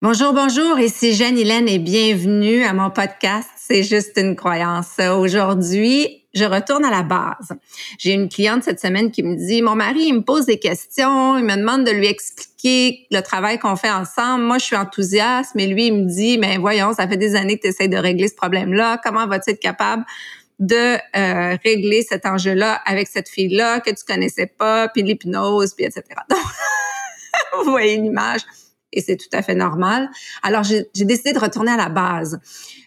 Bonjour, bonjour, ici Jeanne Hélène et bienvenue à mon podcast C'est juste une croyance. Aujourd'hui, je retourne à la base. J'ai une cliente cette semaine qui me dit, mon mari, il me pose des questions, il me demande de lui expliquer le travail qu'on fait ensemble. Moi, je suis enthousiaste, mais lui, il me dit, mais voyons, ça fait des années que tu essaies de régler ce problème-là. Comment vas-tu être capable de euh, régler cet enjeu-là avec cette fille-là que tu connaissais pas, puis l'hypnose, puis etc. Donc, vous voyez l'image et c'est tout à fait normal. Alors, j'ai décidé de retourner à la base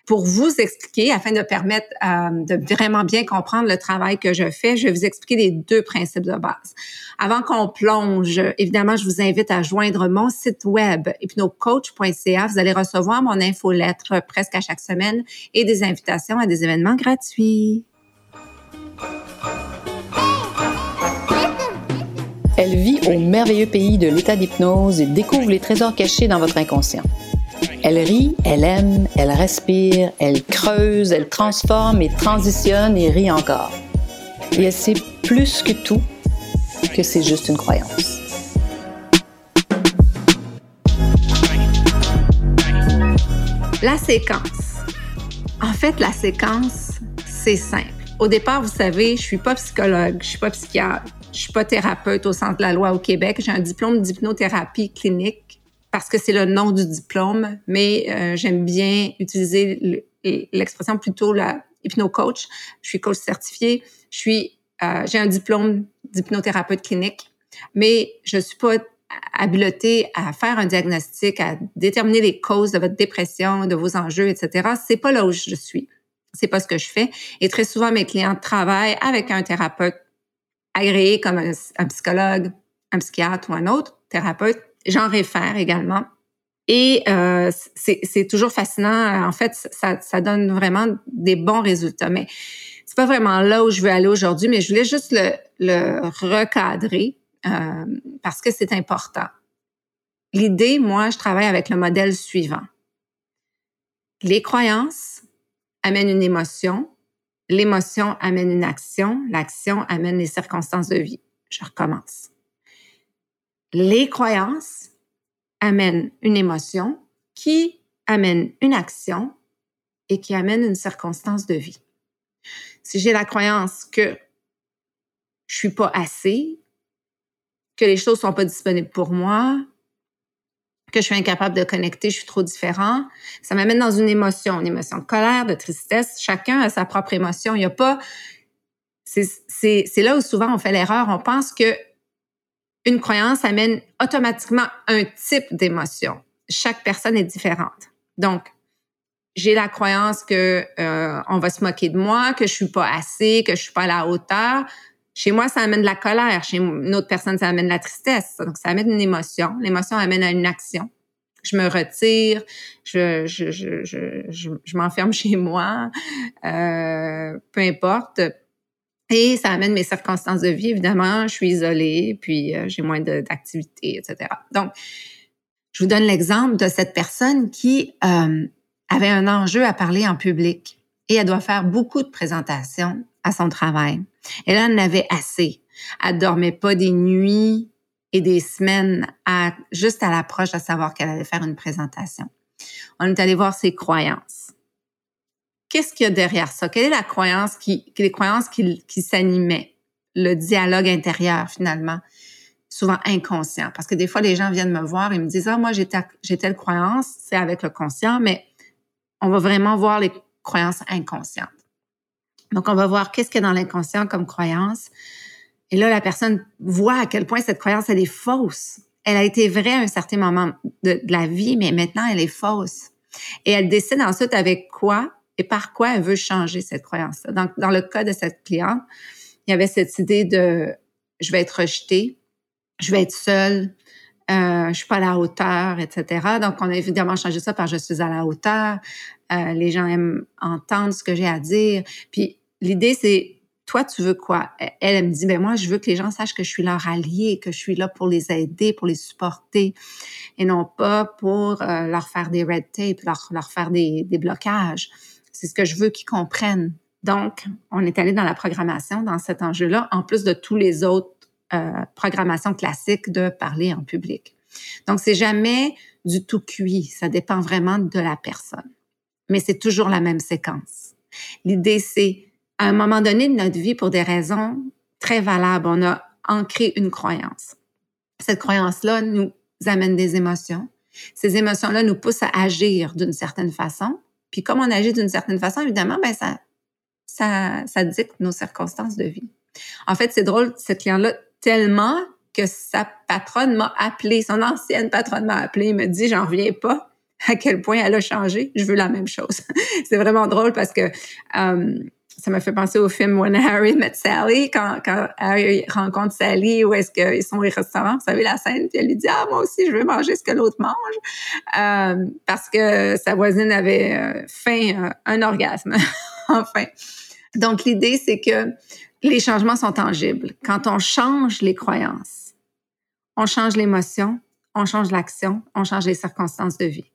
pour vous expliquer, afin de permettre euh, de vraiment bien comprendre le travail que je fais, je vais vous expliquer les deux principes de base. Avant qu'on plonge, évidemment, je vous invite à joindre mon site web hypnocoach.ca. Vous allez recevoir mon infolettre presque à chaque semaine et des invitations à des événements gratuits. Elle vit au merveilleux pays de l'état d'hypnose et découvre les trésors cachés dans votre inconscient. Elle rit, elle aime, elle respire, elle creuse, elle transforme et transitionne et rit encore. Et elle sait plus que tout que c'est juste une croyance. La séquence. En fait, la séquence, c'est simple. Au départ, vous savez, je suis pas psychologue, je suis pas psychiatre, je suis pas thérapeute au Centre de la loi au Québec. J'ai un diplôme d'hypnothérapie clinique parce que c'est le nom du diplôme, mais euh, j'aime bien utiliser l'expression plutôt la hypnocoach. Je suis coach certifié. Je suis, euh, j'ai un diplôme d'hypnothérapeute clinique, mais je suis pas habileté à faire un diagnostic, à déterminer les causes de votre dépression, de vos enjeux, etc. C'est pas là où je suis. C'est pas ce que je fais. Et très souvent, mes clients travaillent avec un thérapeute agréé comme un, psychologue, un psychiatre ou un autre thérapeute. J'en réfère également. Et euh, c'est toujours fascinant. En fait, ça, ça, donne vraiment des bons résultats. Mais c'est pas vraiment là où je veux aller aujourd'hui, mais je voulais juste le, le recadrer euh, parce que c'est important. L'idée, moi, je travaille avec le modèle suivant. Les croyances amènent une émotion, L'émotion amène une action, l'action amène les circonstances de vie. Je recommence. Les croyances amènent une émotion qui amène une action et qui amène une circonstance de vie. Si j'ai la croyance que je suis pas assez, que les choses sont pas disponibles pour moi, que je suis incapable de connecter, je suis trop différent. Ça m'amène dans une émotion, une émotion de colère, de tristesse. Chacun a sa propre émotion. Il n'y a pas. C'est là où souvent on fait l'erreur. On pense que une croyance amène automatiquement un type d'émotion. Chaque personne est différente. Donc, j'ai la croyance que euh, on va se moquer de moi, que je suis pas assez, que je suis pas à la hauteur. Chez moi, ça amène de la colère. Chez une autre personne, ça amène de la tristesse. Donc, ça amène une émotion. L'émotion amène à une action. Je me retire, je, je, je, je, je m'enferme chez moi, euh, peu importe. Et ça amène mes circonstances de vie. Évidemment, je suis isolée, puis euh, j'ai moins d'activités, etc. Donc, je vous donne l'exemple de cette personne qui euh, avait un enjeu à parler en public et elle doit faire beaucoup de présentations à son travail. Elle en avait assez. Elle dormait pas des nuits et des semaines à, juste à l'approche de savoir qu'elle allait faire une présentation. On est allé voir ses croyances. Qu'est-ce qu'il y a derrière ça? Quelle est la croyance qui, les croyances qui, qui s'animaient? Le dialogue intérieur, finalement, souvent inconscient. Parce que des fois, les gens viennent me voir et me disent, ah, moi, j'ai telle croyance, c'est avec le conscient, mais on va vraiment voir les croyances inconscientes. Donc, on va voir qu'est-ce qu'il y a dans l'inconscient comme croyance. Et là, la personne voit à quel point cette croyance, elle est fausse. Elle a été vraie à un certain moment de, la vie, mais maintenant, elle est fausse. Et elle décide ensuite avec quoi et par quoi elle veut changer cette croyance-là. Donc, dans le cas de cette cliente, il y avait cette idée de je vais être rejetée, je vais être seule, euh, je suis pas à la hauteur, etc. Donc, on a évidemment changé ça par je suis à la hauteur. Euh, les gens aiment entendre ce que j'ai à dire. Puis l'idée, c'est toi, tu veux quoi? Elle, elle me dit, ben moi, je veux que les gens sachent que je suis leur allié, que je suis là pour les aider, pour les supporter, et non pas pour euh, leur faire des red tape, leur, leur faire des, des blocages. C'est ce que je veux qu'ils comprennent. Donc, on est allé dans la programmation, dans cet enjeu-là, en plus de tous les autres euh, programmations classiques de parler en public. Donc, c'est jamais du tout cuit. Ça dépend vraiment de la personne. Mais c'est toujours la même séquence. L'idée, c'est à un moment donné de notre vie, pour des raisons très valables, on a ancré une croyance. Cette croyance-là nous amène des émotions. Ces émotions-là nous poussent à agir d'une certaine façon. Puis comme on agit d'une certaine façon, évidemment, ben ça, ça, ça dicte nos circonstances de vie. En fait, c'est drôle, cette cliente-là, tellement que sa patronne m'a appelé, son ancienne patronne m'a appelé, me dit, j'en reviens pas à quel point elle a changé. Je veux la même chose. c'est vraiment drôle parce que euh, ça m'a fait penser au film When Harry Met Sally, quand, quand Harry rencontre Sally, où est-ce qu'ils sont au restaurant, vous savez la scène, puis elle lui dit ah moi aussi je veux manger ce que l'autre mange, euh, parce que sa voisine avait euh, faim, un orgasme, enfin. Donc l'idée c'est que les changements sont tangibles. Quand on change les croyances, on change l'émotion, on change l'action, on change les circonstances de vie.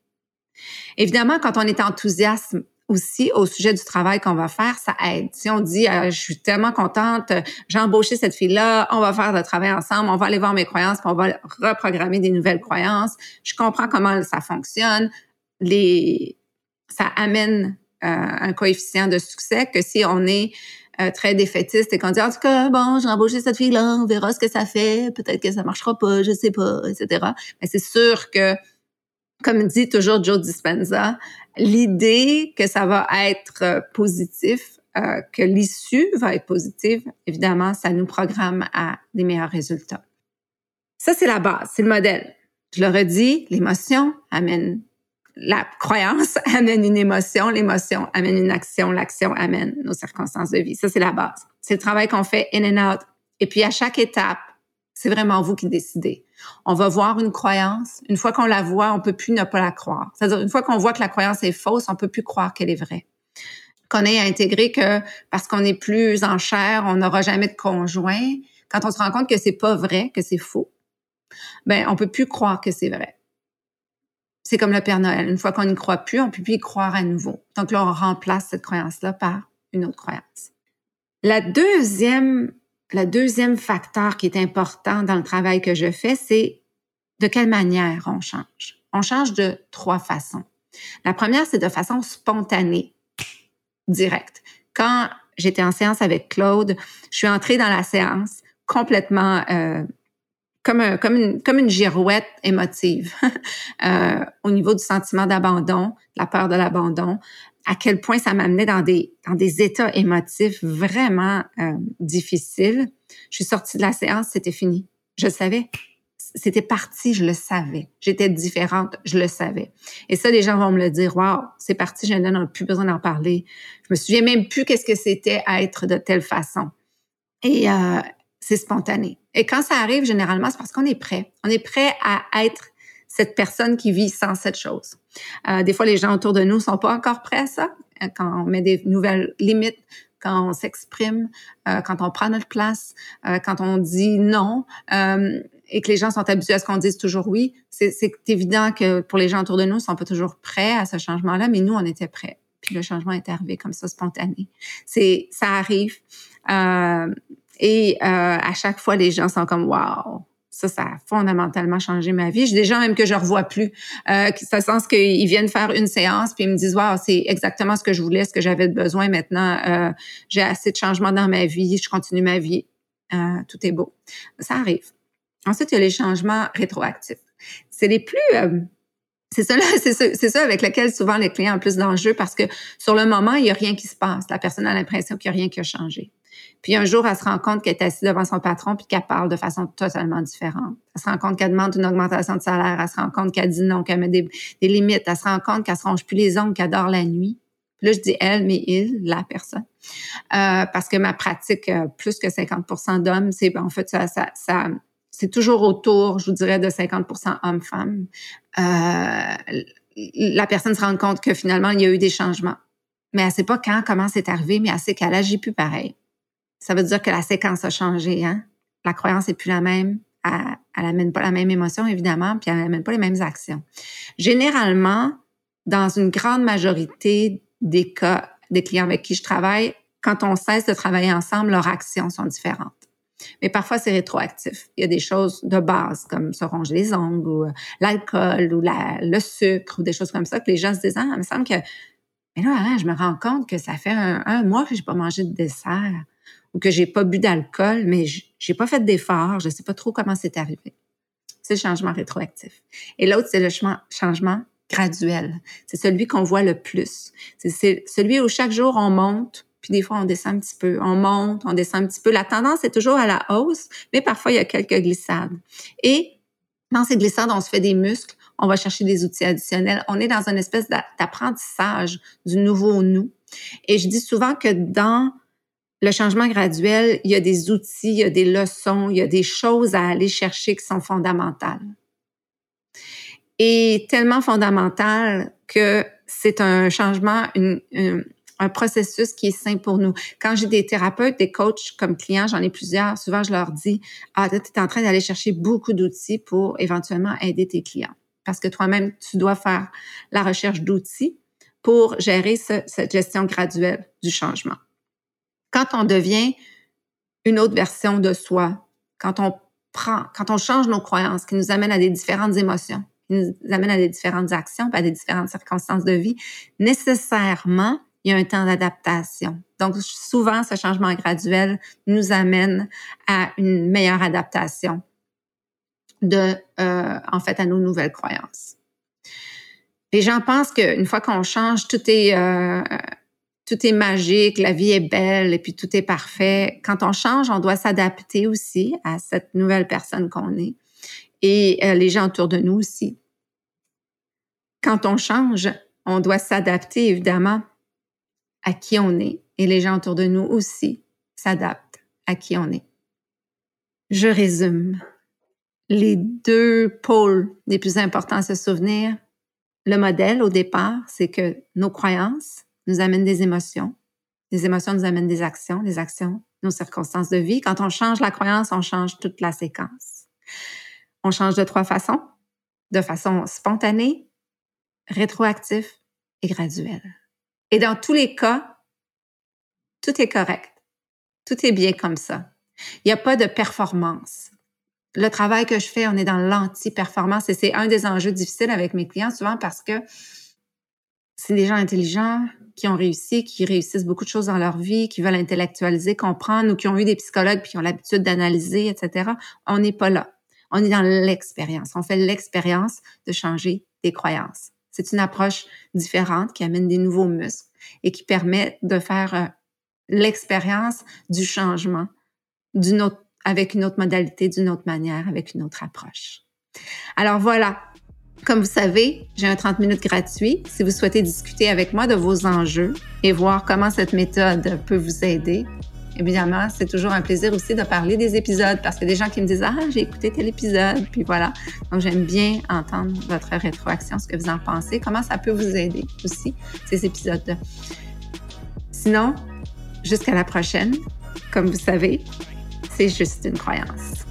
Évidemment, quand on est enthousiaste aussi au sujet du travail qu'on va faire, ça aide. Si on dit euh, je suis tellement contente, j'ai embauché cette fille-là, on va faire le travail ensemble, on va aller voir mes croyances, puis on va reprogrammer des nouvelles croyances. Je comprends comment ça fonctionne. Les ça amène euh, un coefficient de succès que si on est euh, très défaitiste et qu'on dit en tout cas bon j'ai embauché cette fille là on verra ce que ça fait peut-être que ça marchera pas je sais pas etc mais c'est sûr que comme dit toujours Joe Dispenza l'idée que ça va être euh, positif euh, que l'issue va être positive évidemment ça nous programme à des meilleurs résultats ça c'est la base c'est le modèle je le redis l'émotion amène la croyance amène une émotion, l'émotion amène une action, l'action amène nos circonstances de vie. Ça, c'est la base. C'est le travail qu'on fait in and out. Et puis, à chaque étape, c'est vraiment vous qui décidez. On va voir une croyance. Une fois qu'on la voit, on peut plus ne pas la croire. C'est-à-dire, une fois qu'on voit que la croyance est fausse, on peut plus croire qu'elle est vraie. Qu'on ait à intégrer que parce qu'on est plus en chair, on n'aura jamais de conjoint. Quand on se rend compte que c'est pas vrai, que c'est faux, ben, on peut plus croire que c'est vrai. C'est comme le Père Noël. Une fois qu'on n'y croit plus, on peut plus y croire à nouveau. Donc là, on remplace cette croyance-là par une autre croyance. La deuxième, le deuxième facteur qui est important dans le travail que je fais, c'est de quelle manière on change. On change de trois façons. La première, c'est de façon spontanée, directe. Quand j'étais en séance avec Claude, je suis entrée dans la séance complètement euh, comme, comme, une, comme une girouette émotive euh, au niveau du sentiment d'abandon, la peur de l'abandon, à quel point ça m'amenait dans des, dans des états émotifs vraiment euh, difficiles. Je suis sortie de la séance, c'était fini. Je savais. C'était parti, je le savais. J'étais différente, je le savais. Et ça, les gens vont me le dire, waouh, c'est parti, je n'ai plus besoin d'en parler. Je me souviens même plus qu'est-ce que c'était être de telle façon. Et, euh, c'est spontané. Et quand ça arrive, généralement, c'est parce qu'on est prêt. On est prêt à être cette personne qui vit sans cette chose. Euh, des fois, les gens autour de nous sont pas encore prêts à ça. Euh, quand on met des nouvelles limites, quand on s'exprime, euh, quand on prend notre place, quand on dit non, et que les gens sont habitués à ce qu'on dise toujours oui, c'est évident que pour les gens autour de nous, ils sont pas toujours prêts à ce changement-là, mais nous, on était prêts. Puis le changement est arrivé comme ça, spontané. C'est, ça arrive. Et euh, à chaque fois, les gens sont comme wow. Ça, ça a fondamentalement changé ma vie. J'ai des gens même que je revois plus. Euh, ça sens qu'ils viennent faire une séance puis ils me disent wow, c'est exactement ce que je voulais, ce que j'avais besoin maintenant. Euh, j'ai assez de changements dans ma vie, je continue ma vie. Euh, tout est beau. Ça arrive. Ensuite, il y a les changements rétroactifs. C'est les plus euh, c'est ça, c'est ça, avec lequel souvent les clients ont plus d'enjeux parce que sur le moment, il y a rien qui se passe. La personne a l'impression qu'il y a rien qui a changé. Puis un jour, elle se rend compte qu'elle est assise devant son patron puis qu'elle parle de façon totalement différente. Elle se rend compte qu'elle demande une augmentation de salaire. Elle se rend compte qu'elle dit non, qu'elle met des, limites. Elle se rend compte qu'elle se ronge plus les ongles, qu'elle dort la nuit. Puis là, je dis elle, mais il, la personne. Euh, parce que ma pratique, euh, plus que 50% d'hommes, c'est en fait ça, ça, ça c'est toujours autour, je vous dirais, de 50% hommes-femmes. Euh, la personne se rend compte que finalement, il y a eu des changements. Mais elle sait pas quand, comment c'est arrivé, mais elle sait qu'elle agit plus pareil ça veut dire que la séquence a changé. Hein? La croyance est plus la même. Elle, n'amène pas la même émotion, évidemment, puis elle n'amène pas les mêmes actions. Généralement, dans une grande majorité des cas des clients avec qui je travaille, quand on cesse de travailler ensemble, leurs actions sont différentes. Mais parfois, c'est rétroactif. Il y a des choses de base, comme se ronger les ongles, ou euh, l'alcool, ou le sucre, ou des choses comme ça, que les gens se disent, ah, il me semble que, mais là, hein, je me rends compte que ça fait un, mois que j'ai pas mangé de dessert, ou que j'ai pas bu d'alcool, mais j'ai pas fait d'effort, je sais pas trop comment c'est arrivé. C'est le changement rétroactif. Et l'autre, c'est le changement graduel. C'est celui qu'on voit le plus. C'est celui où chaque jour on monte, puis des fois on descend un petit peu. On monte, on descend un petit peu. La tendance est toujours à la hausse, mais parfois il y a quelques glissades. Et dans ces glissades, on se fait des muscles, on va chercher des outils additionnels. On est dans une espèce d'apprentissage du nouveau nous. Et je dis souvent que dans le changement graduel, il y a des outils, il y a des leçons, il y a des choses à aller chercher qui sont fondamentales est tellement fondamental que c'est un changement, un processus qui est sain pour nous. Quand j'ai des thérapeutes, des coachs comme clients, j'en ai plusieurs, souvent je leur dis, ah, tu es en train d'aller chercher beaucoup d'outils pour éventuellement aider tes clients. Parce que toi-même, tu dois faire la recherche d'outils pour gérer cette gestion graduelle du changement. Quand on devient une autre version de soi, quand on prend, quand on change nos croyances qui nous amènent à des différentes émotions, qui nous amène à des différentes actions, à des différentes circonstances de vie, nécessairement, il y a un temps d'adaptation. Donc, souvent, ce changement graduel nous amène à une meilleure adaptation de, euh, en fait, à nos nouvelles croyances. Les gens pensent qu'une fois qu'on change, tout est, euh, tout est magique, la vie est belle et puis tout est parfait. Quand on change, on doit s'adapter aussi à cette nouvelle personne qu'on est et euh, les gens autour de nous aussi. Quand on change, on doit s'adapter évidemment à qui on est et les gens autour de nous aussi s'adaptent à qui on est. Je résume. Les deux pôles les plus importants à se souvenir, le modèle au départ, c'est que nos croyances nous amènent des émotions. Les émotions nous amènent des actions, les actions, nos circonstances de vie. Quand on change la croyance, on change toute la séquence. On change de trois façons. De façon spontanée, rétroactif et graduel. Et dans tous les cas, tout est correct. Tout est bien comme ça. Il n'y a pas de performance. Le travail que je fais, on est dans l'anti-performance et c'est un des enjeux difficiles avec mes clients souvent parce que c'est des gens intelligents qui ont réussi, qui réussissent beaucoup de choses dans leur vie, qui veulent intellectualiser, comprendre ou qui ont eu des psychologues puis qui ont l'habitude d'analyser, etc. On n'est pas là. On est dans l'expérience. On fait l'expérience de changer des croyances. C'est une approche différente qui amène des nouveaux muscles et qui permet de faire euh, l'expérience du changement d'une autre, avec une autre modalité, d'une autre manière, avec une autre approche. Alors voilà. Comme vous savez, j'ai un 30 minutes gratuit si vous souhaitez discuter avec moi de vos enjeux et voir comment cette méthode peut vous aider évidemment, c'est toujours un plaisir aussi de parler des épisodes parce que des gens qui me disent Ah, j'ai écouté tel épisode, puis voilà. Donc, j'aime bien entendre votre rétroaction, ce que vous en pensez, comment ça peut vous aider aussi, ces épisodes-là. Sinon, jusqu'à la prochaine, comme vous savez, c'est juste une croyance.